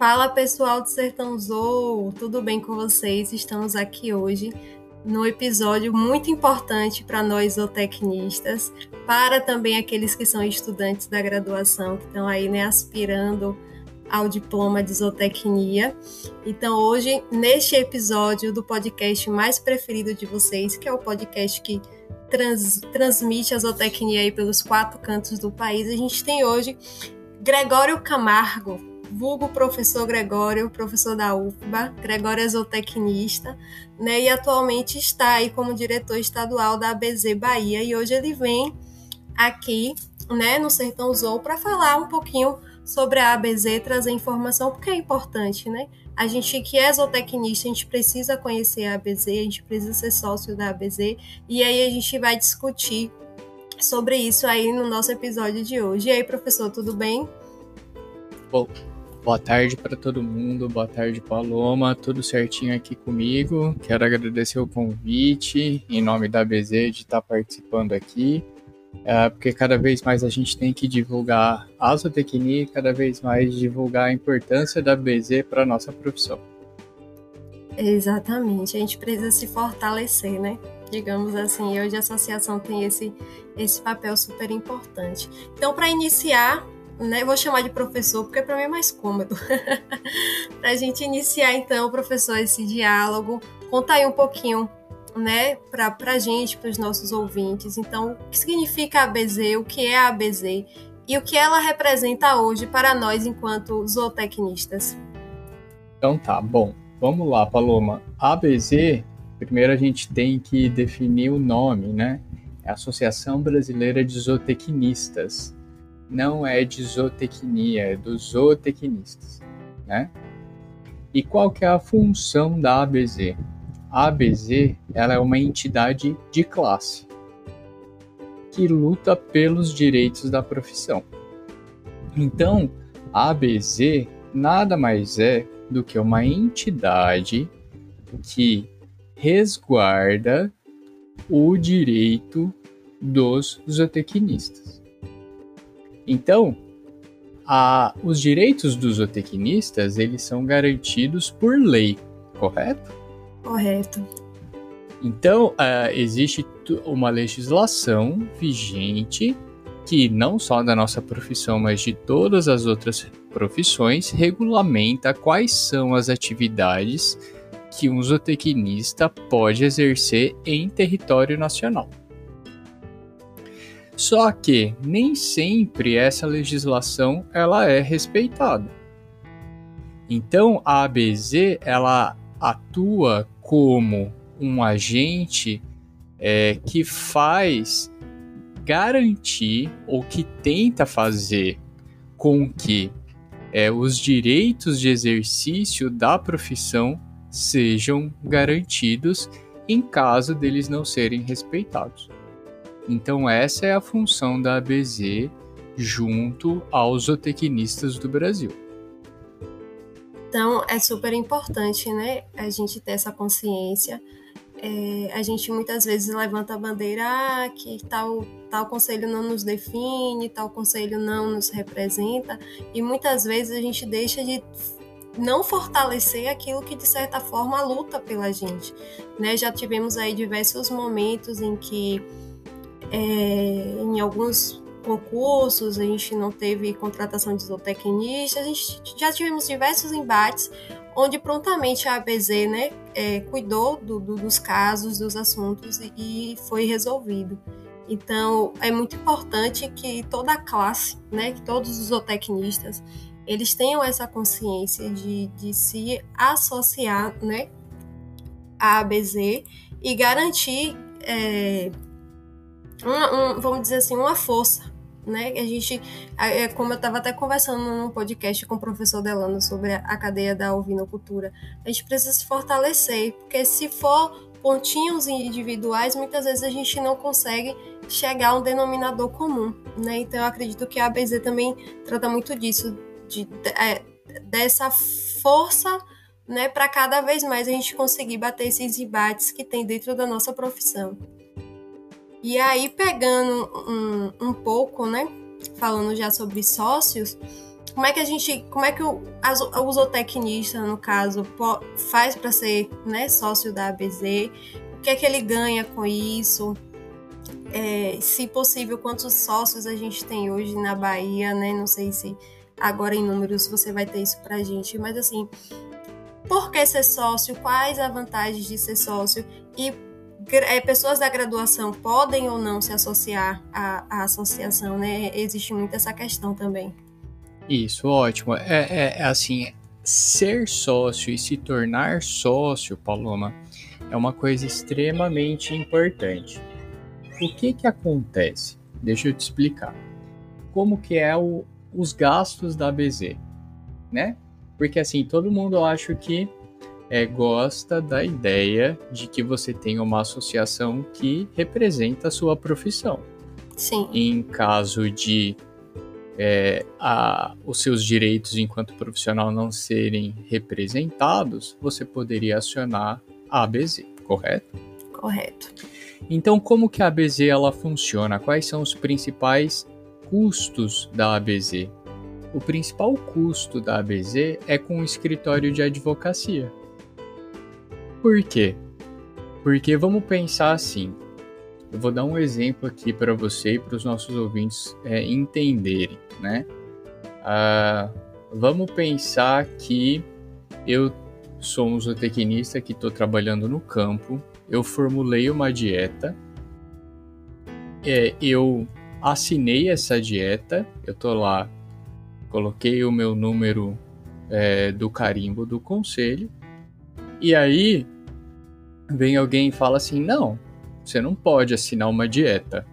Fala pessoal do Sertão Zou, tudo bem com vocês? Estamos aqui hoje no episódio muito importante para nós zootecnistas, para também aqueles que são estudantes da graduação, que estão aí né, aspirando ao diploma de zootecnia. Então, hoje, neste episódio do podcast mais preferido de vocês, que é o podcast que trans, transmite a zootecnia aí pelos quatro cantos do país, a gente tem hoje Gregório Camargo, vulgo professor Gregório, professor da UFBA, Gregório é zootecnista, né, e atualmente está aí como diretor estadual da ABZ Bahia, e hoje ele vem aqui, né, no Sertão Zou, para falar um pouquinho sobre a ABZ, trazer informação, porque é importante, né? A gente que é zootecnista, a gente precisa conhecer a ABZ, a gente precisa ser sócio da ABZ, e aí a gente vai discutir sobre isso aí no nosso episódio de hoje. E aí, professor, tudo bem? Bom, Boa tarde para todo mundo, boa tarde Paloma, tudo certinho aqui comigo. Quero agradecer o convite em nome da BZ de estar participando aqui, é, porque cada vez mais a gente tem que divulgar a zootecnia cada vez mais divulgar a importância da BZ para nossa profissão. Exatamente, a gente precisa se fortalecer, né? Digamos assim, hoje a associação tem esse, esse papel super importante. Então, para iniciar, né? Vou chamar de professor porque para mim é mais cômodo. para a gente iniciar então, professor, esse diálogo, conta aí um pouquinho, né, para a gente, para os nossos ouvintes. Então, o que significa a ABZ, o que é a ABZ e o que ela representa hoje para nós enquanto zootecnistas? Então tá, bom. Vamos lá, Paloma. ABZ, primeiro a gente tem que definir o nome, né? É a Associação Brasileira de Zootecnistas não é de zootecnia, é dos zootecnistas, né? E qual que é a função da ABZ? A ABZ ela é uma entidade de classe que luta pelos direitos da profissão. Então, a ABZ nada mais é do que uma entidade que resguarda o direito dos zootecnistas. Então, a, os direitos dos zootecnistas eles são garantidos por lei, correto? Correto. Então, uh, existe uma legislação vigente que não só da nossa profissão, mas de todas as outras profissões, regulamenta quais são as atividades que um zootecnista pode exercer em território nacional. Só que nem sempre essa legislação ela é respeitada. Então a ABZ ela atua como um agente é, que faz garantir ou que tenta fazer com que é, os direitos de exercício da profissão sejam garantidos em caso deles não serem respeitados. Então essa é a função da ABZ junto aos zootecnistas do Brasil. Então é super importante, né, a gente ter essa consciência. É, a gente muitas vezes levanta a bandeira ah, que tal, tal conselho não nos define, tal conselho não nos representa, e muitas vezes a gente deixa de não fortalecer aquilo que de certa forma luta pela gente. Né? Já tivemos aí diversos momentos em que é, em alguns concursos, a gente não teve contratação de zootecnistas, a gente já tivemos diversos embates onde prontamente a ABZ né, é, cuidou do, do, dos casos, dos assuntos e, e, foi resolvido. Então, é muito importante que toda a classe, né, que todos os zootecnistas, eles tenham essa consciência de, de se associar né, à ABZ e garantir é, uma, um, vamos dizer assim, uma força, né? A gente, é, como eu estava até conversando num podcast com o professor Delano sobre a cadeia da ovinocultura, a gente precisa se fortalecer, porque se for pontinhos individuais, muitas vezes a gente não consegue chegar a um denominador comum, né? Então eu acredito que a ABZ também trata muito disso, de, é, dessa força, né, para cada vez mais a gente conseguir bater esses embates que tem dentro da nossa profissão. E aí, pegando um, um pouco, né, falando já sobre sócios, como é que a gente, como é que o, o zootecnista, no caso, faz para ser né, sócio da ABZ? O que é que ele ganha com isso? É, se possível, quantos sócios a gente tem hoje na Bahia, né? Não sei se agora em números você vai ter isso pra gente, mas assim, por que ser sócio? Quais as vantagens de ser sócio? E é, pessoas da graduação podem ou não se associar à, à associação, né? Existe muito essa questão também. Isso, ótimo. É, é, é, assim, ser sócio e se tornar sócio, Paloma, é uma coisa extremamente importante. O que que acontece? Deixa eu te explicar. Como que é o, os gastos da BZ, né? Porque assim, todo mundo acha que é, gosta da ideia de que você tem uma associação que representa a sua profissão. Sim. Em caso de é, a, os seus direitos enquanto profissional não serem representados, você poderia acionar a ABZ, correto? Correto. Então, como que a ABZ ela funciona? Quais são os principais custos da ABZ? O principal custo da ABZ é com o escritório de advocacia. Por quê? Porque vamos pensar assim. Eu vou dar um exemplo aqui para você e para os nossos ouvintes é, entenderem né? Ah, vamos pensar que eu sou um zootecnista que estou trabalhando no campo, eu formulei uma dieta, é, eu assinei essa dieta, eu estou lá, coloquei o meu número é, do carimbo do conselho, e aí vem alguém e fala assim: não, você não pode assinar uma dieta.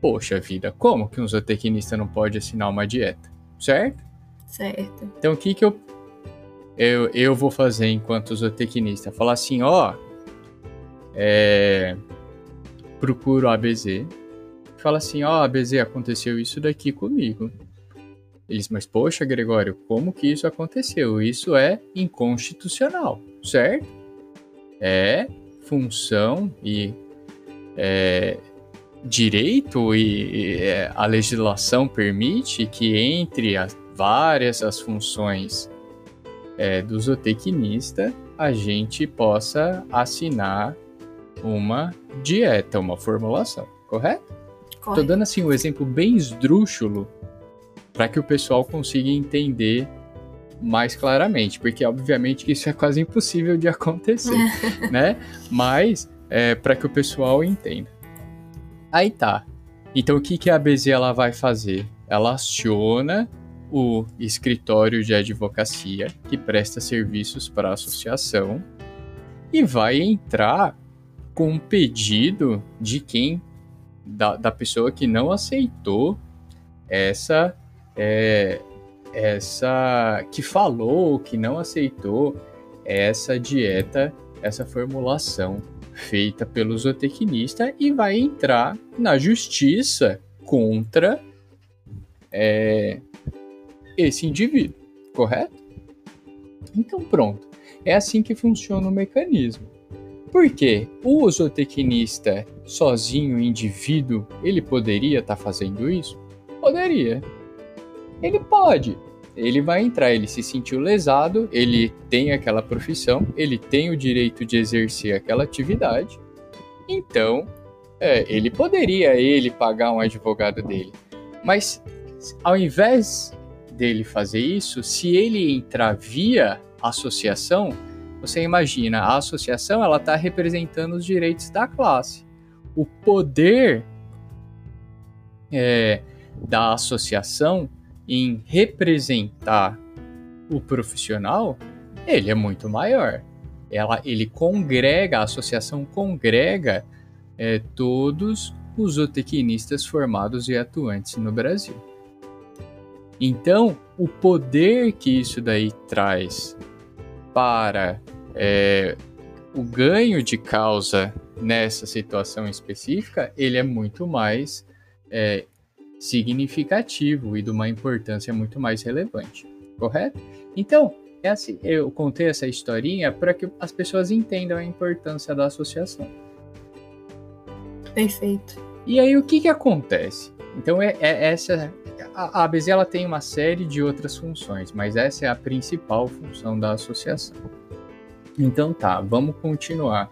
Poxa vida, como que um zootecnista não pode assinar uma dieta? Certo? Certo. Então o que que eu eu, eu vou fazer enquanto zootecnista? Falar assim, ó, é, procuro a ABZ, fala assim, ó, ABZ, aconteceu isso daqui comigo. Eles, mas poxa, Gregório, como que isso aconteceu? Isso é inconstitucional, certo? É função e é, direito e, e é, a legislação permite que entre as várias as funções é, do zootecnista a gente possa assinar uma dieta, uma formulação, correto? Estou dando assim um exemplo bem esdrúxulo para que o pessoal consiga entender mais claramente, porque obviamente que isso é quase impossível de acontecer, né? Mas é, para que o pessoal entenda. Aí tá. Então o que, que a BZ ela vai fazer? Ela aciona o escritório de advocacia que presta serviços para a associação e vai entrar com um pedido de quem da, da pessoa que não aceitou essa é, essa que falou que não aceitou essa dieta essa formulação feita pelo zootecnista e vai entrar na justiça contra é, esse indivíduo, correto? Então pronto, é assim que funciona o mecanismo. Porque o zootecnista sozinho, indivíduo, ele poderia estar tá fazendo isso? Poderia. Ele pode, ele vai entrar, ele se sentiu lesado, ele tem aquela profissão, ele tem o direito de exercer aquela atividade, então é, ele poderia ele pagar um advogado dele. Mas ao invés dele fazer isso, se ele entrar via associação, você imagina, a associação ela está representando os direitos da classe. O poder é, da associação em representar o profissional, ele é muito maior. Ela, ele congrega, a associação congrega é, todos os zootecnistas formados e atuantes no Brasil. Então, o poder que isso daí traz para é, o ganho de causa nessa situação específica, ele é muito mais é, significativo e de uma importância muito mais relevante, correto? Então, é assim, eu contei essa historinha para que as pessoas entendam a importância da associação. Perfeito. E aí o que que acontece? Então é, é essa a, a ABZ ela tem uma série de outras funções, mas essa é a principal função da associação. Então tá, vamos continuar.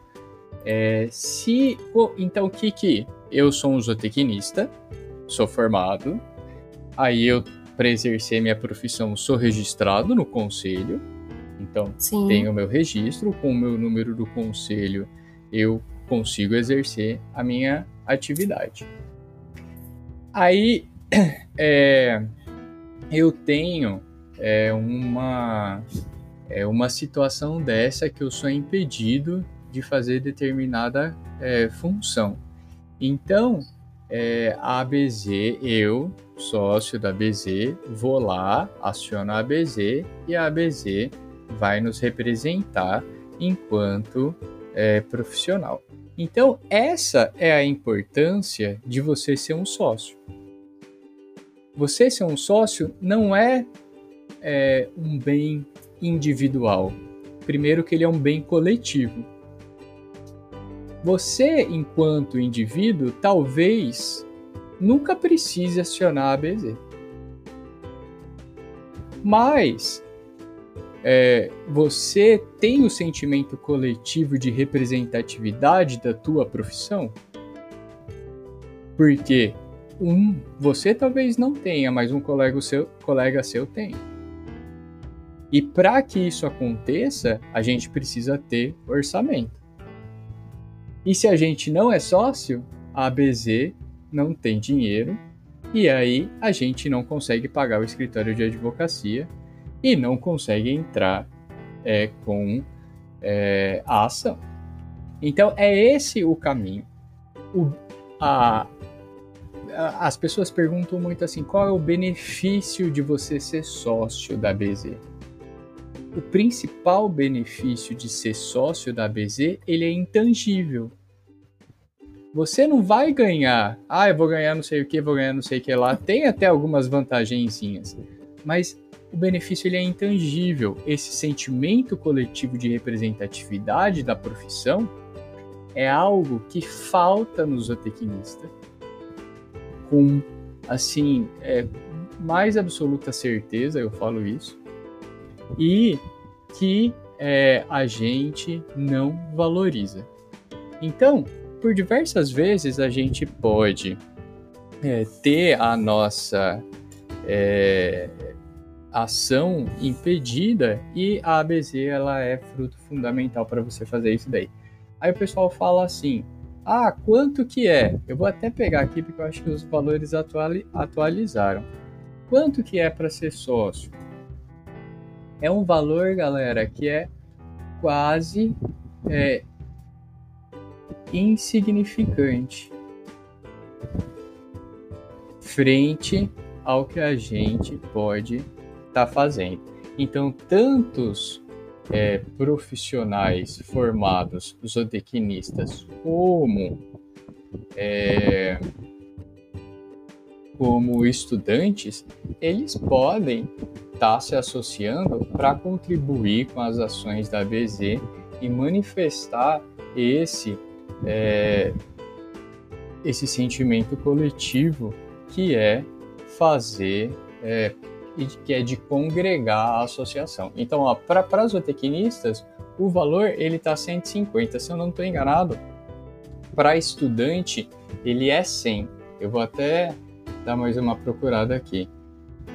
É, se então o que que eu sou um zootecnista, sou formado, aí eu para exercer minha profissão sou registrado no conselho, então Sim. tenho meu registro com o meu número do conselho eu consigo exercer a minha atividade. Aí é, eu tenho é, uma, é, uma situação dessa que eu sou impedido de fazer determinada é, função. Então, é, a ABZ, eu, sócio da ABZ, vou lá, aciono a ABZ e a ABZ vai nos representar enquanto é, profissional. Então, essa é a importância de você ser um sócio. Você ser um sócio não é, é um bem individual. Primeiro, que ele é um bem coletivo. Você, enquanto indivíduo, talvez nunca precise acionar a ABZ. Mas é, você tem o sentimento coletivo de representatividade da tua profissão? Porque um, você talvez não tenha, mas um colega seu, colega seu tem. E para que isso aconteça, a gente precisa ter orçamento. E se a gente não é sócio, a ABZ não tem dinheiro e aí a gente não consegue pagar o escritório de advocacia e não consegue entrar é, com é, a ação. Então é esse o caminho. O, a, as pessoas perguntam muito assim: qual é o benefício de você ser sócio da BZ? O principal benefício de ser sócio da BZ ele é intangível. Você não vai ganhar, ah, eu vou ganhar não sei o que, vou ganhar não sei o que lá. Tem até algumas vantagenzinhas, mas o benefício ele é intangível. Esse sentimento coletivo de representatividade da profissão é algo que falta no zootecnista com, assim, é, mais absoluta certeza, eu falo isso, e que é, a gente não valoriza. Então, por diversas vezes a gente pode é, ter a nossa é, ação impedida e a ABZ ela é fruto fundamental para você fazer isso daí. Aí o pessoal fala assim: ah, quanto que é? Eu vou até pegar aqui porque eu acho que os valores atuali atualizaram. Quanto que é para ser sócio? É um valor, galera, que é quase é, insignificante frente ao que a gente pode estar tá fazendo. Então, tantos é, profissionais formados, zootecnistas, como, é, como estudantes, eles podem estar tá se associando para contribuir com as ações da BZ e manifestar esse, é, esse sentimento coletivo que é fazer é, e que é de congregar a associação. Então, para zootecnistas, o valor ele está 150, se eu não estou enganado. Para estudante, ele é 100. Eu vou até dar mais uma procurada aqui.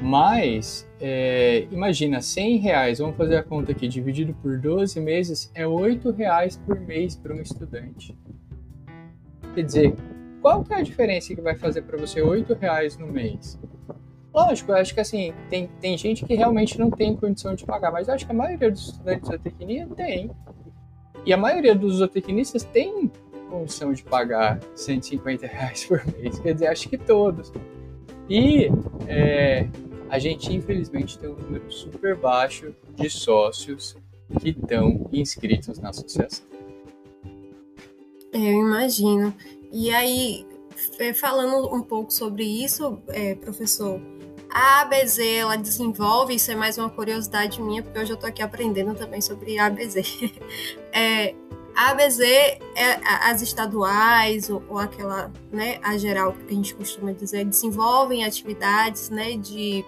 Mas, é, imagina, 100 reais, vamos fazer a conta aqui, dividido por 12 meses, é 8 reais por mês para um estudante. Quer dizer, qual que é a diferença que vai fazer para você 8 reais no mês? Lógico, eu acho que assim, tem, tem gente que realmente não tem condição de pagar, mas eu acho que a maioria dos estudantes de zootecnia tem. E a maioria dos zootecnistas tem condição de pagar 150 reais por mês, quer dizer, acho que todos. E é, a gente, infelizmente, tem um número super baixo de sócios que estão inscritos na associação. Eu imagino. E aí, é, falando um pouco sobre isso, é, professor, a ABZ, ela desenvolve, isso é mais uma curiosidade minha, porque hoje eu estou aqui aprendendo também sobre a ABZ. É, A ABZ, é, as estaduais, ou, ou, aquela, né, a geral que a gente costuma dizer, desenvolvem atividades né, de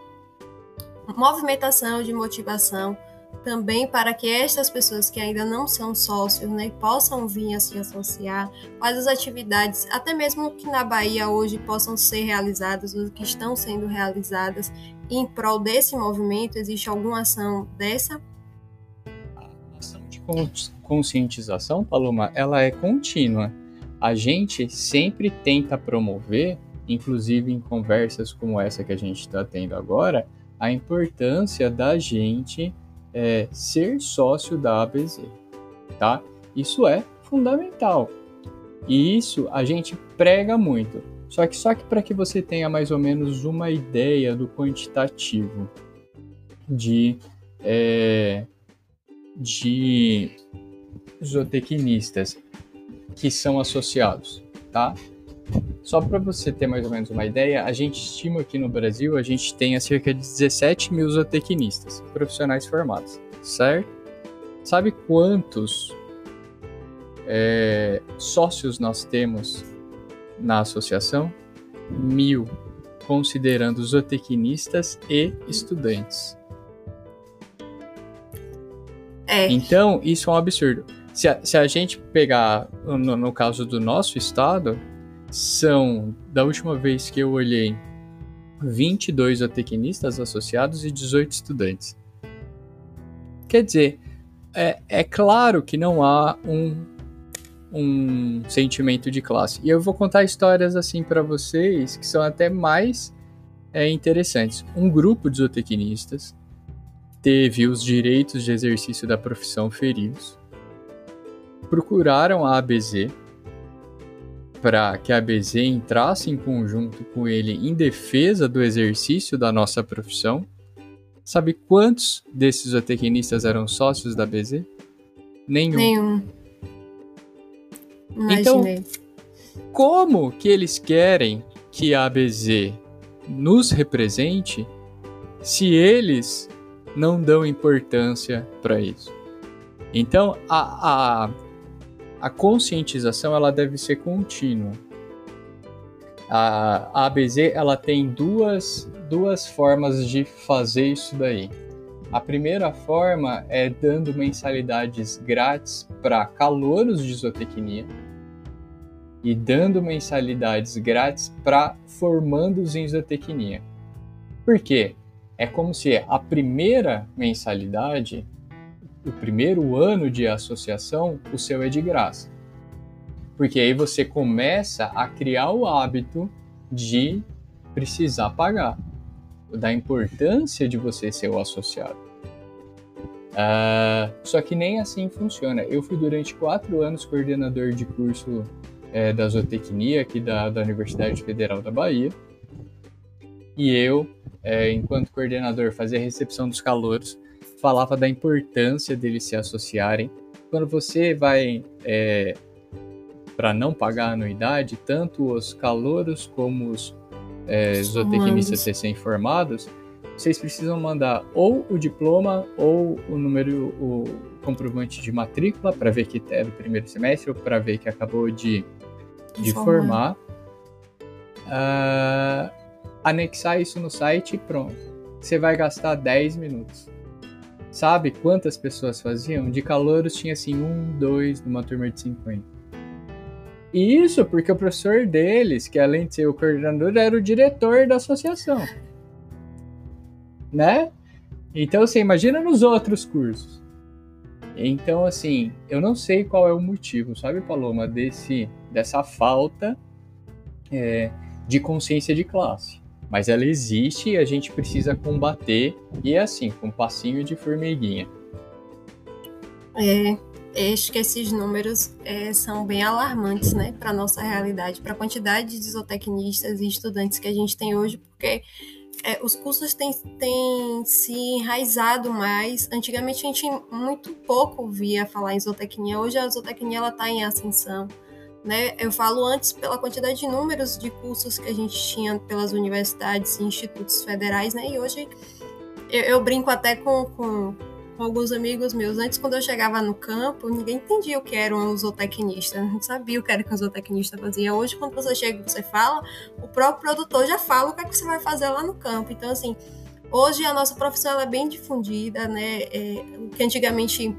movimentação, de motivação, também para que estas pessoas que ainda não são sócios né, possam vir a se associar, quais as atividades, até mesmo que na Bahia hoje possam ser realizadas, ou que estão sendo realizadas em prol desse movimento, existe alguma ação dessa? Conscientização, Paloma, ela é contínua. A gente sempre tenta promover, inclusive em conversas como essa que a gente está tendo agora, a importância da gente é, ser sócio da ABZ, tá? Isso é fundamental. E isso a gente prega muito. Só que só que para que você tenha mais ou menos uma ideia do quantitativo de é, de zootecnistas que são associados, tá? Só para você ter mais ou menos uma ideia, a gente estima aqui no Brasil, a gente tem cerca de 17 mil zootecnistas, profissionais formados, certo? Sabe quantos é, sócios nós temos na associação? Mil, considerando zootecnistas e estudantes. É. Então, isso é um absurdo. Se a, se a gente pegar, no, no caso do nosso estado, são, da última vez que eu olhei, 22 zootecnistas associados e 18 estudantes. Quer dizer, é, é claro que não há um, um sentimento de classe. E eu vou contar histórias assim para vocês que são até mais é, interessantes. Um grupo de zootecnistas teve os direitos de exercício da profissão feridos, procuraram a ABZ para que a ABZ entrasse em conjunto com ele em defesa do exercício da nossa profissão. Sabe quantos desses zootecnistas eram sócios da ABZ? Nenhum. Nenhum. Então, como que eles querem que a ABZ nos represente se eles não dão importância para isso. Então, a, a, a, conscientização ela deve ser contínua. A, ABZ ela tem duas, duas formas de fazer isso daí. A primeira forma é dando mensalidades grátis para calouros de zootecnia e dando mensalidades grátis para formandos em zootecnia. Por quê? É como se a primeira mensalidade, o primeiro ano de associação, o seu é de graça. Porque aí você começa a criar o hábito de precisar pagar, da importância de você ser o associado. Uh, só que nem assim funciona. Eu fui durante quatro anos coordenador de curso é, da zootecnia aqui da, da Universidade Federal da Bahia. E eu é, enquanto coordenador, fazia a recepção dos calouros, falava da importância deles se associarem. Quando você vai é, para não pagar a anuidade, tanto os calouros como os é, zootecnistas recém-formados, vocês precisam mandar ou o diploma ou o número, o comprovante de matrícula para ver que é do primeiro semestre ou para ver que acabou de, de formar. Uh, anexar isso no site e pronto. Você vai gastar 10 minutos. Sabe quantas pessoas faziam? De calouros tinha assim um, dois numa turma de 50. E isso porque o professor deles, que além de ser o coordenador, era o diretor da associação. Né? Então, você assim, imagina nos outros cursos. Então, assim, eu não sei qual é o motivo, sabe, Paloma, desse, dessa falta é, de consciência de classe. Mas ela existe e a gente precisa combater, e é assim, com um passinho de formiguinha. É, acho que esses números é, são bem alarmantes, né, para nossa realidade, para a quantidade de zootecnistas e estudantes que a gente tem hoje, porque é, os cursos têm, têm se enraizado mais. Antigamente a gente muito pouco via falar em zootecnia, hoje a zootecnia está em ascensão. Né? Eu falo antes pela quantidade de números de cursos que a gente tinha pelas universidades e institutos federais, né? E hoje eu, eu brinco até com, com, com alguns amigos meus. Antes, quando eu chegava no campo, ninguém entendia o que era um zootecnista, não sabia o que era que um zootecnista fazia. Hoje, quando você chega e você fala, o próprio produtor já fala o que, é que você vai fazer lá no campo. Então, assim, hoje a nossa profissão é bem difundida, né? É, que antigamente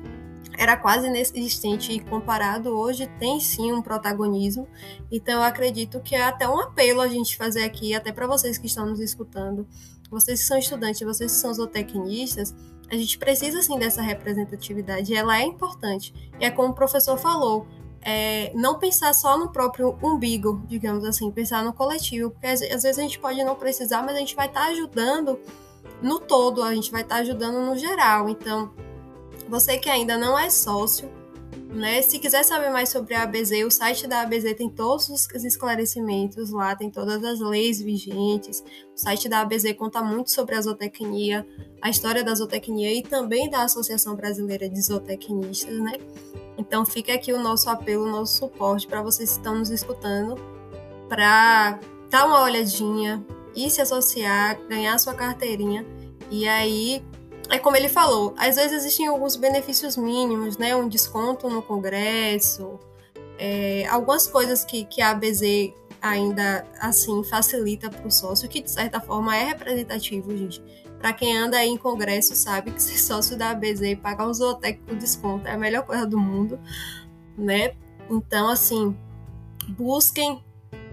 era quase inexistente e comparado hoje tem sim um protagonismo. Então eu acredito que é até um apelo a gente fazer aqui, até para vocês que estão nos escutando, vocês que são estudantes, vocês que são zootecnistas, a gente precisa sim dessa representatividade, ela é importante. E é como o professor falou, é, não pensar só no próprio umbigo, digamos assim, pensar no coletivo, porque às, às vezes a gente pode não precisar, mas a gente vai estar tá ajudando no todo, a gente vai estar tá ajudando no geral. Então, você que ainda não é sócio, né? Se quiser saber mais sobre a ABZ, o site da ABZ tem todos os esclarecimentos lá, tem todas as leis vigentes. O site da ABZ conta muito sobre a zootecnia, a história da zootecnia e também da Associação Brasileira de Zootecnistas, né? Então fica aqui o nosso apelo, o nosso suporte para vocês que estão nos escutando, para dar uma olhadinha e se associar, ganhar sua carteirinha e aí é como ele falou, às vezes existem alguns benefícios mínimos, né? Um desconto no congresso, é, algumas coisas que, que a ABZ ainda assim facilita para o sócio, que de certa forma é representativo, gente. Para quem anda aí em congresso sabe que ser sócio da ABZ e pagar um zootec com desconto é a melhor coisa do mundo, né? Então, assim, busquem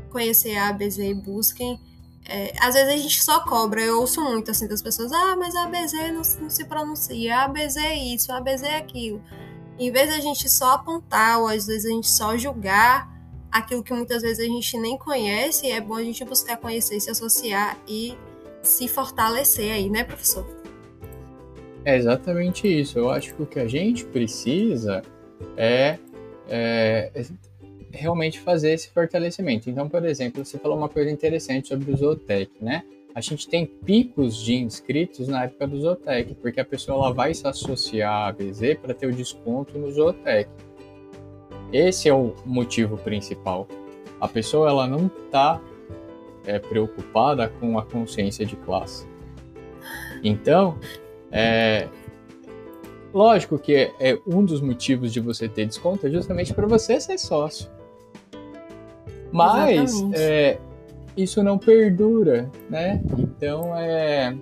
conhecer a ABZ, busquem é, às vezes a gente só cobra, eu ouço muito assim das pessoas, ah, mas a ABZ não, não se pronuncia, ABZ é isso, ABZ é aquilo. Em vez de a gente só apontar, ou às vezes a gente só julgar aquilo que muitas vezes a gente nem conhece, é bom a gente buscar conhecer, se associar e se fortalecer aí, né, professor? É exatamente isso. Eu acho que o que a gente precisa é, é realmente fazer esse fortalecimento. Então, por exemplo, você falou uma coisa interessante sobre o Zootec, né? A gente tem picos de inscritos na época do Zootec, porque a pessoa ela vai se associar à ABZ para ter o desconto no Zootec. Esse é o motivo principal. A pessoa ela não está é, preocupada com a consciência de classe. Então, é, lógico que é, é um dos motivos de você ter desconto é justamente para você ser sócio. Mas é, isso não perdura, né? Então é,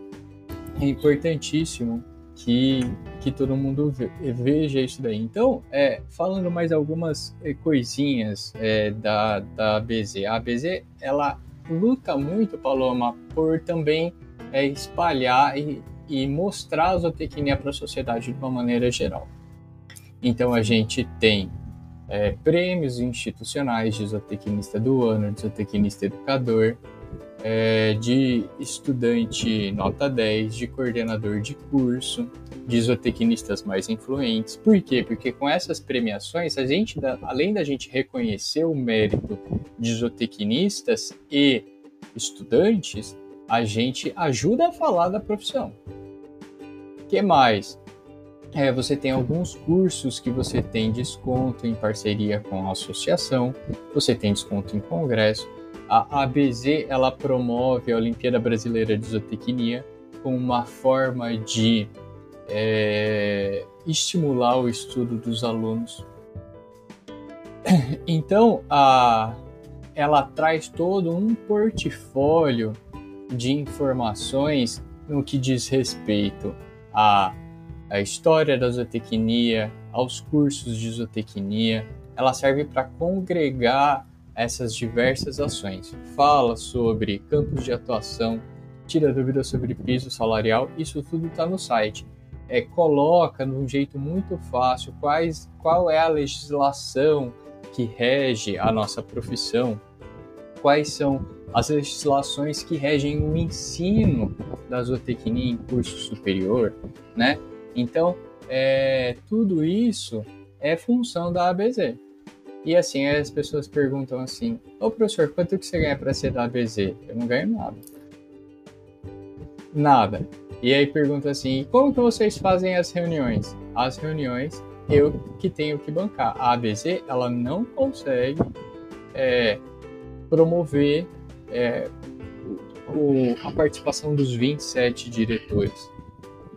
é importantíssimo que, que todo mundo veja isso daí. Então, é, falando mais algumas é, coisinhas é, da, da ABZ. A ABZ, ela luta muito, Paloma, por também é, espalhar e, e mostrar a zootecnia para a sociedade de uma maneira geral. Então, a gente tem é, prêmios institucionais de zootecnista do ano, de zootecnista educador, é, de estudante nota 10, de coordenador de curso, de zootecnistas mais influentes. Por quê? Porque com essas premiações, a gente, além da gente reconhecer o mérito de zootecnistas e estudantes, a gente ajuda a falar da profissão. O que mais? É, você tem alguns cursos que você tem desconto em parceria com a associação, você tem desconto em congresso. A ABZ ela promove a Olimpíada Brasileira de Zootecnia como uma forma de é, estimular o estudo dos alunos. Então, a, ela traz todo um portfólio de informações no que diz respeito a a história da zootecnia, aos cursos de zootecnia. Ela serve para congregar essas diversas ações. Fala sobre campos de atuação, tira dúvidas sobre piso salarial, isso tudo está no site. É, coloca de um jeito muito fácil quais, qual é a legislação que rege a nossa profissão, quais são as legislações que regem o ensino da zootecnia em curso superior, né? Então, é, tudo isso é função da ABZ. E assim, as pessoas perguntam assim: Ô professor, quanto que você ganha para ser da ABZ? Eu não ganho nada. Nada. E aí pergunta assim: como que vocês fazem as reuniões? As reuniões eu que tenho que bancar. A ABZ ela não consegue é, promover é, o, a participação dos 27 diretores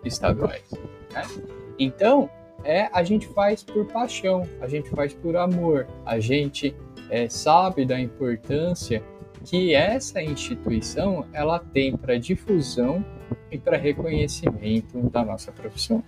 estaduais. Né? Então, é a gente faz por paixão, a gente faz por amor, a gente é, sabe da importância que essa instituição ela tem para difusão e para reconhecimento da nossa profissão.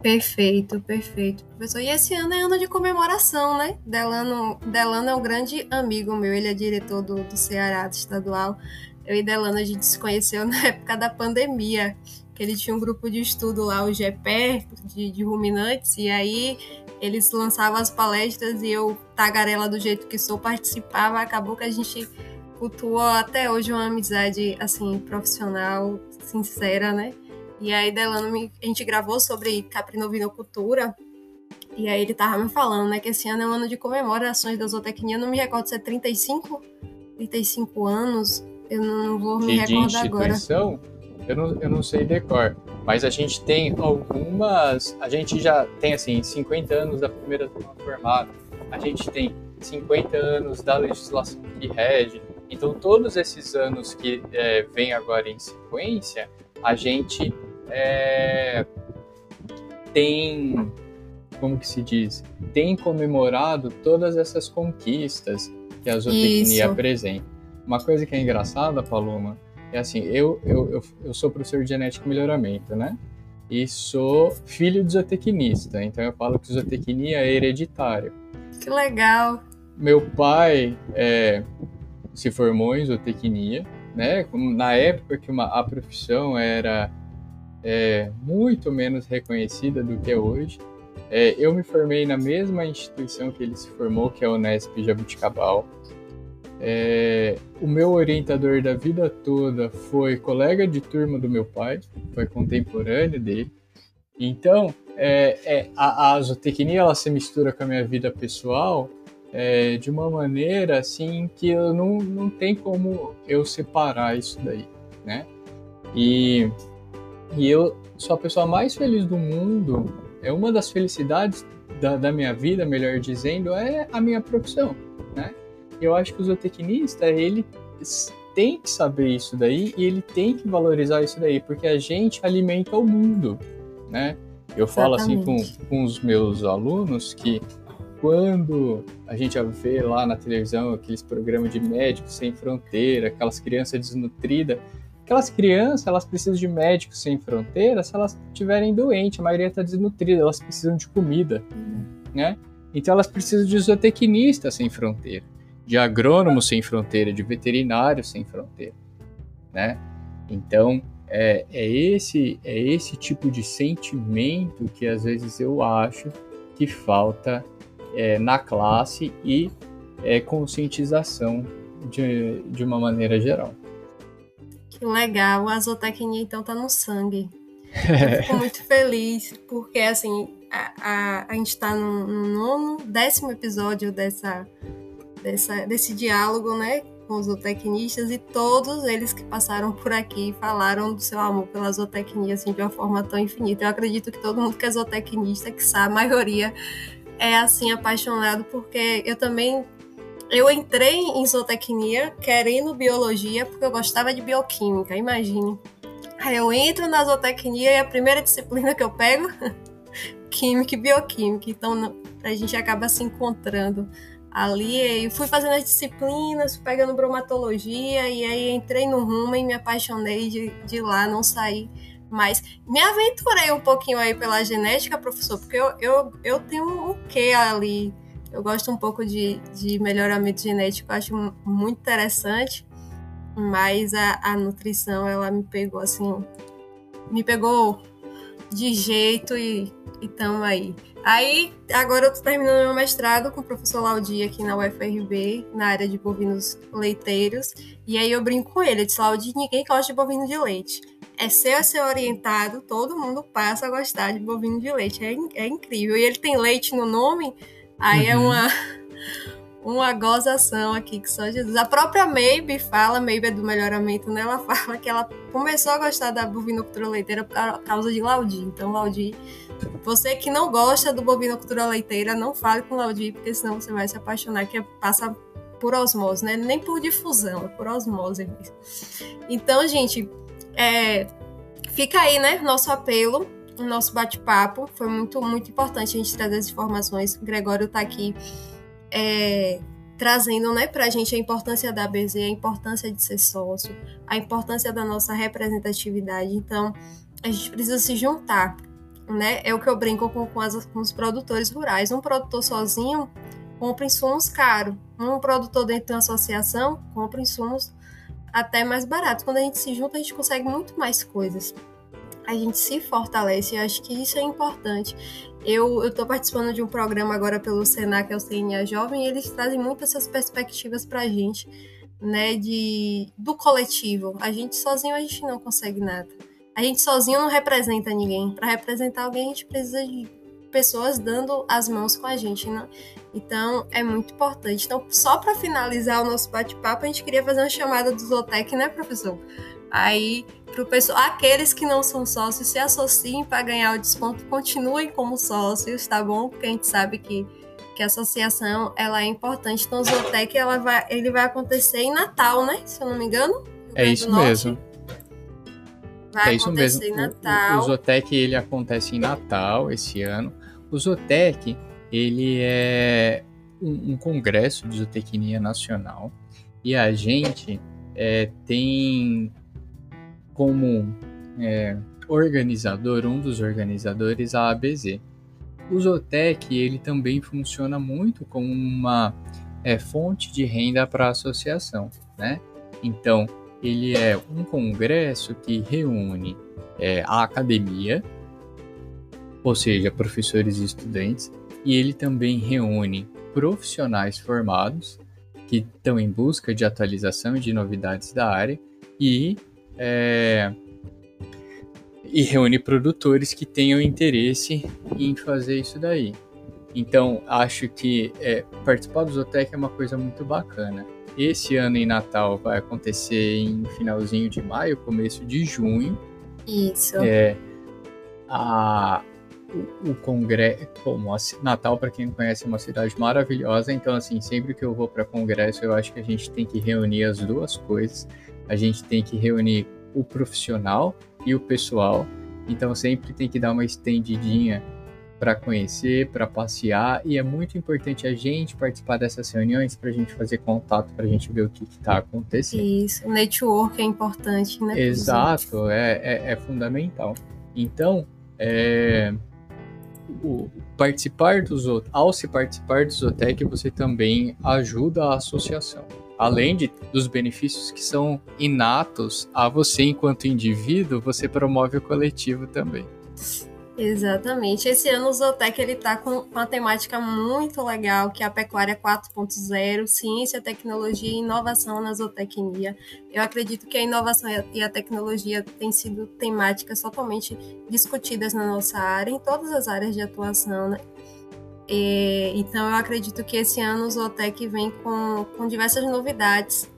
Perfeito, perfeito, professor. E esse ano é ano de comemoração, né? Delano, Delano é um grande amigo meu, ele é diretor do, do Ceará do estadual. Eu e Delano a gente se conheceu na época da pandemia, que ele tinha um grupo de estudo lá, o GPR, de, de ruminantes, e aí eles lançavam as palestras e eu, tagarela do jeito que sou, participava. Acabou que a gente cultuou até hoje uma amizade, assim, profissional, sincera, né? E aí, Delano, a gente gravou sobre caprinovinocultura. E aí ele tava me falando, né, que esse ano é um ano de comemorações da zootecnia. Eu não me recordo se é 35, 35 anos. Eu não vou me de recordar agora. Eu não, eu não sei decor, mas a gente tem algumas. A gente já tem, assim, 50 anos da primeira turma formada, a gente tem 50 anos da legislação que rege. Então, todos esses anos que é, vem agora em sequência, a gente é, tem, como que se diz, tem comemorado todas essas conquistas que a zootecnia apresenta. Uma coisa que é engraçada, Paloma, é assim, eu, eu, eu, eu sou professor de genética e melhoramento, né? E sou filho de zootecnista, então eu falo que zootecnia é hereditário. Que legal! Meu pai é, se formou em zootecnia, né? Na época que uma, a profissão era é, muito menos reconhecida do que é hoje. É, eu me formei na mesma instituição que ele se formou, que é a Unesp Jabuticabal. É, o meu orientador da vida toda foi colega de turma do meu pai, foi contemporâneo dele. Então, é, é, a, a zootecnia ela se mistura com a minha vida pessoal é, de uma maneira assim que eu não, não tem como eu separar isso daí, né? E e eu sou a pessoa mais feliz do mundo. É uma das felicidades da, da minha vida, melhor dizendo, é a minha profissão, né? Eu acho que o zootecnista, ele tem que saber isso daí e ele tem que valorizar isso daí, porque a gente alimenta o mundo, né? Eu falo assim com, com os meus alunos que quando a gente vê lá na televisão aqueles programas de médicos sem fronteira, aquelas crianças desnutridas, Aquelas crianças, elas precisam de médicos sem fronteiras se elas estiverem doentes, a maioria está desnutrida, elas precisam de comida, né? Então elas precisam de zootecnistas sem fronteira, de agrônomos sem fronteira, de veterinários sem fronteira, né? Então é, é, esse é esse tipo de sentimento que às vezes eu acho que falta é, na classe e é, conscientização de, de uma maneira geral. Que legal, a zootecnia então tá no sangue. Eu fico muito feliz, porque assim, a, a, a gente está no, no, nono, décimo episódio dessa, dessa, desse diálogo, né? Com os zootecnistas e todos eles que passaram por aqui falaram do seu amor pela zootecnia assim, de uma forma tão infinita. Eu acredito que todo mundo que é zootecnista, que sabe, a maioria é assim apaixonado, porque eu também eu entrei em zootecnia querendo biologia porque eu gostava de bioquímica, imagine. Aí eu entro na zootecnia e a primeira disciplina que eu pego, química e bioquímica. Então a gente acaba se encontrando ali. E fui fazendo as disciplinas, pegando bromatologia e aí entrei no rumo e me apaixonei de, de lá, não saí mas me aventurei um pouquinho aí pela genética, professor, porque eu, eu, eu tenho um quê ali eu gosto um pouco de, de melhoramento genético, acho muito interessante, mas a, a nutrição, ela me pegou assim, me pegou de jeito e estamos aí. Aí, agora eu tô terminando meu mestrado com o professor Laudi aqui na UFRB, na área de bovinos leiteiros. E aí eu brinco com ele, eu disse, Laudi, ninguém gosta de bovino de leite. É ser a ser orientado, todo mundo passa a gostar de bovino de leite. É, é incrível. E ele tem leite no nome, Aí é uhum. é uma, uma gozação aqui que só Jesus. A própria Maybe fala, Maybe é do melhoramento, né? Ela fala que ela começou a gostar da bovinocultura leiteira por causa de Laudi. Então, Laudi, você que não gosta do bovinocultura leiteira, não fale com Laudi, porque senão você vai se apaixonar, que passa por osmose, né? Nem por difusão, é por osmose. Então, gente, é, fica aí, né? Nosso apelo o nosso bate-papo. Foi muito, muito importante a gente trazer as informações. O Gregório está aqui é, trazendo né, para a gente a importância da ABZ, a importância de ser sócio, a importância da nossa representatividade. Então, a gente precisa se juntar. Né? É o que eu brinco com, com, as, com os produtores rurais. Um produtor sozinho compra insumos caros. Um produtor dentro de uma associação compra insumos até mais baratos. Quando a gente se junta, a gente consegue muito mais coisas. A gente se fortalece, eu acho que isso é importante. Eu estou participando de um programa agora pelo Senac, é o CNA Jovem, e eles trazem muitas essas perspectivas para a gente, né, de, do coletivo. A gente sozinho, a gente não consegue nada. A gente sozinho não representa ninguém. Para representar alguém, a gente precisa de pessoas dando as mãos com a gente, né? Então é muito importante. Então, só para finalizar o nosso bate-papo, a gente queria fazer uma chamada do Zotec, né, professor? Aí, pro pessoal, aqueles que não são sócios, se associem para ganhar o desconto, continuem como sócios, tá bom? Porque a gente sabe que, que a associação ela é importante. Então, o Zotec ela vai, ele vai acontecer em Natal, né? Se eu não me engano. É isso mesmo. Vai é isso mesmo. Em Natal. O, o Zotec ele acontece em Natal esse ano. O Zotec ele é um, um congresso de zootecnia nacional e a gente é, tem como é, organizador, um dos organizadores, a ABZ. O Zootec ele também funciona muito como uma é, fonte de renda para a associação, né? Então ele é um congresso que reúne é, a academia, ou seja, professores e estudantes, e ele também reúne profissionais formados que estão em busca de atualização e de novidades da área e, é, e reúne produtores que tenham interesse em fazer isso daí. Então, acho que é, participar do Zotec é uma coisa muito bacana. Esse ano em Natal vai acontecer em finalzinho de maio, começo de junho. Isso. É, a, o, o congresso, como Natal para quem não conhece é uma cidade maravilhosa, então assim, sempre que eu vou para congresso, eu acho que a gente tem que reunir as duas coisas. A gente tem que reunir o profissional e o pessoal. Então sempre tem que dar uma estendidinha para conhecer, para passear, e é muito importante a gente participar dessas reuniões para a gente fazer contato, para a gente ver o que está acontecendo. Isso, o network é importante, né? Exato, é, é, é, fundamental. Então, é, o, participar dos ao se participar do Zotec, você também ajuda a associação. Além de, dos benefícios que são inatos a você enquanto indivíduo, você promove o coletivo também. Exatamente. Esse ano o Zootec ele está com uma temática muito legal, que é a Pecuária 4.0, Ciência, Tecnologia e Inovação na Zootecnia. Eu acredito que a inovação e a tecnologia têm sido temáticas totalmente discutidas na nossa área, em todas as áreas de atuação, né? E, então eu acredito que esse ano o Zootec vem com, com diversas novidades.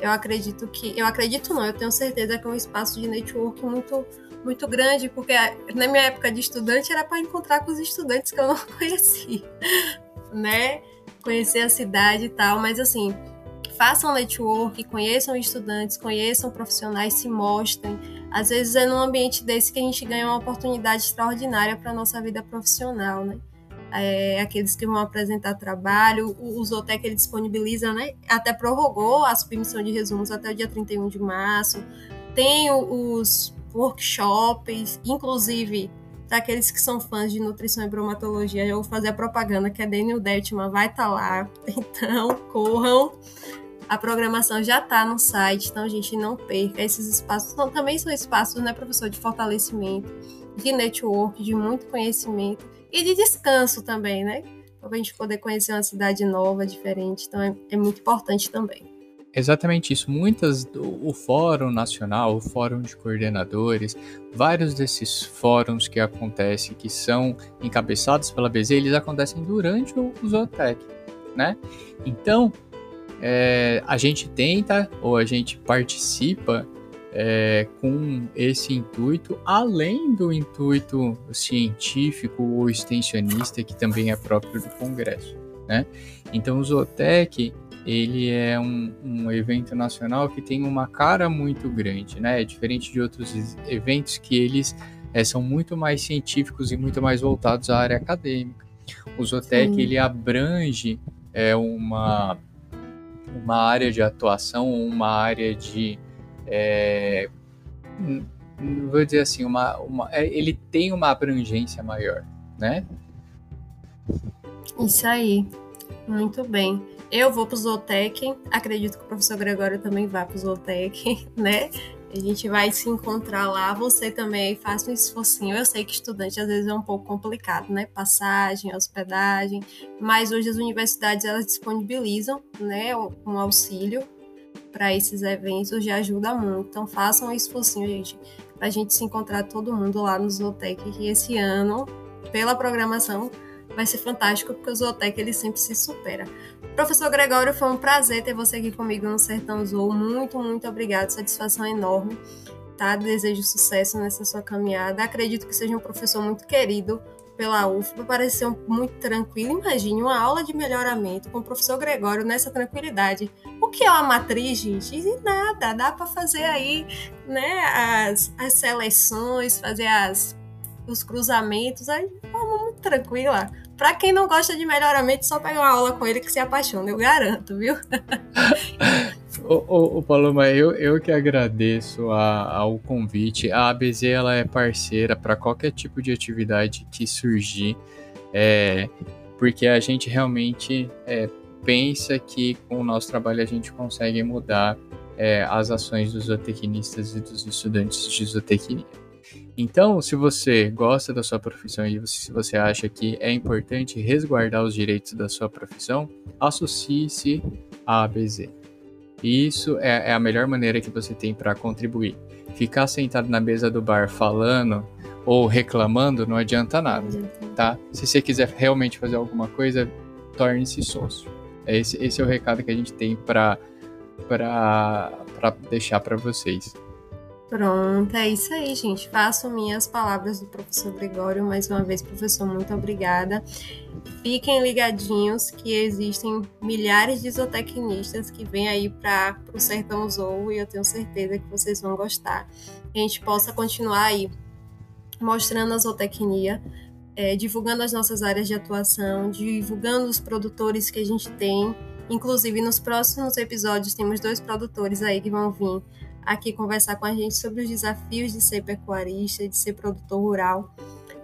Eu acredito que. Eu acredito não, eu tenho certeza que é um espaço de network muito muito grande, porque na minha época de estudante era para encontrar com os estudantes que eu não conhecia, né? Conhecer a cidade e tal, mas assim, façam network, conheçam estudantes, conheçam profissionais, se mostrem. Às vezes é num ambiente desse que a gente ganha uma oportunidade extraordinária para a nossa vida profissional, né? É, aqueles que vão apresentar trabalho, o, o Zotec ele disponibiliza, né? Até prorrogou a submissão de resumos até o dia 31 de março. Tem os workshops, inclusive para aqueles que são fãs de nutrição e bromatologia, eu vou fazer a propaganda que a Daniel Detman vai estar tá lá. Então, corram. A programação já está no site, então, gente, não perca. Esses espaços então, também são espaços, né, professor, de fortalecimento, de network, de muito conhecimento e de descanso também, né? Para a gente poder conhecer uma cidade nova, diferente. Então, é, é muito importante também. Exatamente isso. Muitas, o Fórum Nacional, o Fórum de Coordenadores, vários desses fóruns que acontecem, que são encabeçados pela BZ, eles acontecem durante o Zootec, né? Então, é, a gente tenta ou a gente participa é, com esse intuito, além do intuito científico ou extensionista, que também é próprio do Congresso, né? Então, o Zootec ele é um, um, evento nacional que tem uma cara muito grande, né? É diferente de outros eventos que eles é, são muito mais científicos e muito mais voltados à área acadêmica. O Zotec, Sim. ele abrange é, uma, uma área de atuação, uma área de... É, vou dizer assim, uma, uma, é, ele tem uma abrangência maior, né? Isso aí, muito bem. Eu vou para o Zootec, acredito que o professor Gregório também vai para o Zootec, né? A gente vai se encontrar lá. Você também faça um esforcinho. Eu sei que estudante às vezes é um pouco complicado, né? Passagem, hospedagem, mas hoje as universidades elas disponibilizam, né, um auxílio para esses eventos já ajuda muito. Então façam um esforcinho, gente, para a gente se encontrar todo mundo lá no Zootec, que esse ano, pela programação, vai ser fantástico, porque o Zootec ele sempre se supera. Professor Gregório, foi um prazer ter você aqui comigo no Sertão Zou. Muito, muito obrigado, satisfação enorme. Tá? Desejo sucesso nessa sua caminhada. Acredito que seja um professor muito querido pela UFBA, pareceu muito tranquilo. Imagine uma aula de melhoramento com o professor Gregório nessa tranquilidade. O que é uma matriz, gente? E nada, dá para fazer aí né, as, as seleções, fazer as, os cruzamentos aí forma muito tranquila. Para quem não gosta de melhoramento, só pega uma aula com ele que se apaixona, eu garanto, viu? Ô, ô, Paloma, eu, eu que agradeço a, ao convite. A ABZ ela é parceira para qualquer tipo de atividade que surgir, é, porque a gente realmente é, pensa que com o nosso trabalho a gente consegue mudar é, as ações dos zootecnistas e dos estudantes de zootecnia. Então, se você gosta da sua profissão e se você acha que é importante resguardar os direitos da sua profissão, associe-se à ABZ. Isso é, é a melhor maneira que você tem para contribuir. Ficar sentado na mesa do bar falando ou reclamando não adianta nada, tá? Se você quiser realmente fazer alguma coisa, torne-se sócio. Esse, esse é o recado que a gente tem para deixar para vocês. Pronto, é isso aí, gente. Faço minhas palavras do professor Gregório. Mais uma vez, professor, muito obrigada. Fiquem ligadinhos que existem milhares de zootecnistas que vêm aí para o Sertão Zoo e eu tenho certeza que vocês vão gostar. Que a gente possa continuar aí mostrando a zootecnia, é, divulgando as nossas áreas de atuação, divulgando os produtores que a gente tem. Inclusive, nos próximos episódios, temos dois produtores aí que vão vir aqui conversar com a gente sobre os desafios de ser pecuarista, de ser produtor rural,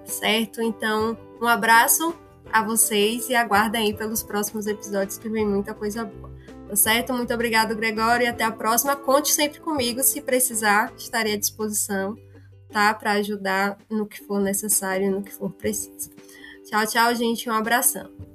certo? Então, um abraço a vocês e aguardem aí pelos próximos episódios que vem muita coisa boa. Tá certo? Muito obrigado, Gregório, e até a próxima. Conte sempre comigo, se precisar, estarei à disposição, tá? Para ajudar no que for necessário, no que for preciso. Tchau, tchau, gente. Um abração.